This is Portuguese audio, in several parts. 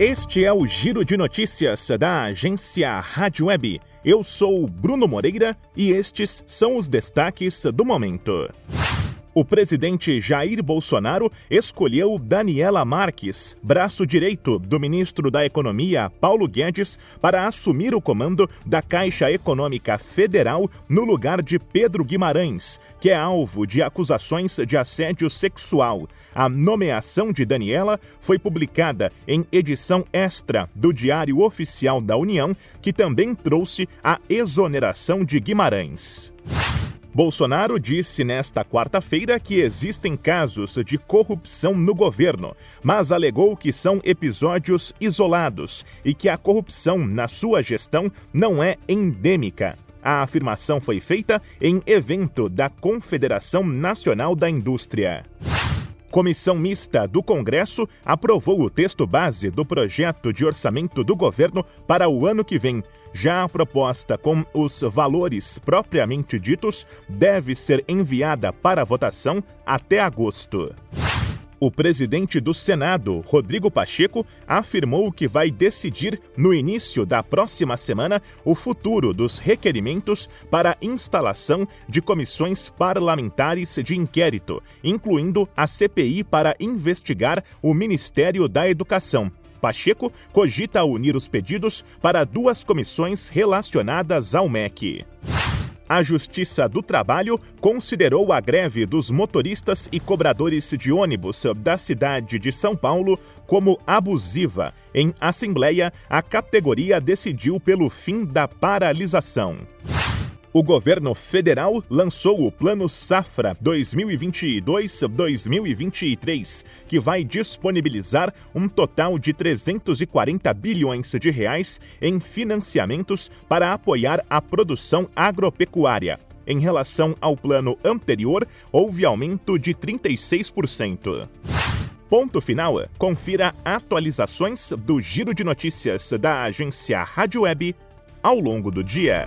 Este é o Giro de Notícias da agência Rádio Web. Eu sou Bruno Moreira e estes são os destaques do momento. O presidente Jair Bolsonaro escolheu Daniela Marques, braço direito do ministro da Economia, Paulo Guedes, para assumir o comando da Caixa Econômica Federal no lugar de Pedro Guimarães, que é alvo de acusações de assédio sexual. A nomeação de Daniela foi publicada em edição extra do Diário Oficial da União, que também trouxe a exoneração de Guimarães. Bolsonaro disse nesta quarta-feira que existem casos de corrupção no governo, mas alegou que são episódios isolados e que a corrupção na sua gestão não é endêmica. A afirmação foi feita em evento da Confederação Nacional da Indústria. Comissão Mista do Congresso aprovou o texto base do projeto de orçamento do governo para o ano que vem. Já a proposta com os valores propriamente ditos deve ser enviada para votação até agosto. O presidente do Senado, Rodrigo Pacheco, afirmou que vai decidir no início da próxima semana o futuro dos requerimentos para instalação de comissões parlamentares de inquérito, incluindo a CPI para investigar o Ministério da Educação. Pacheco cogita unir os pedidos para duas comissões relacionadas ao MEC. A Justiça do Trabalho considerou a greve dos motoristas e cobradores de ônibus da cidade de São Paulo como abusiva. Em assembleia, a categoria decidiu pelo fim da paralisação. O governo federal lançou o Plano Safra 2022-2023, que vai disponibilizar um total de 340 bilhões de reais em financiamentos para apoiar a produção agropecuária. Em relação ao plano anterior, houve aumento de 36%. Ponto final. Confira atualizações do Giro de Notícias da agência Rádio Web ao longo do dia.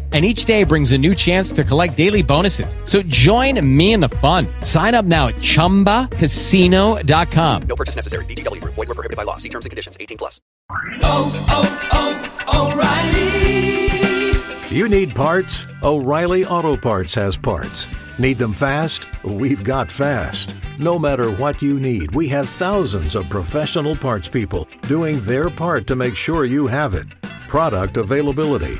and each day brings a new chance to collect daily bonuses. So join me in the fun. Sign up now at ChumbaCasino.com. No purchase necessary. VGW. Void were prohibited by law. See terms and conditions. 18 plus. Oh, oh, oh, O'Reilly! You need parts? O'Reilly Auto Parts has parts. Need them fast? We've got fast. No matter what you need, we have thousands of professional parts people doing their part to make sure you have it. Product availability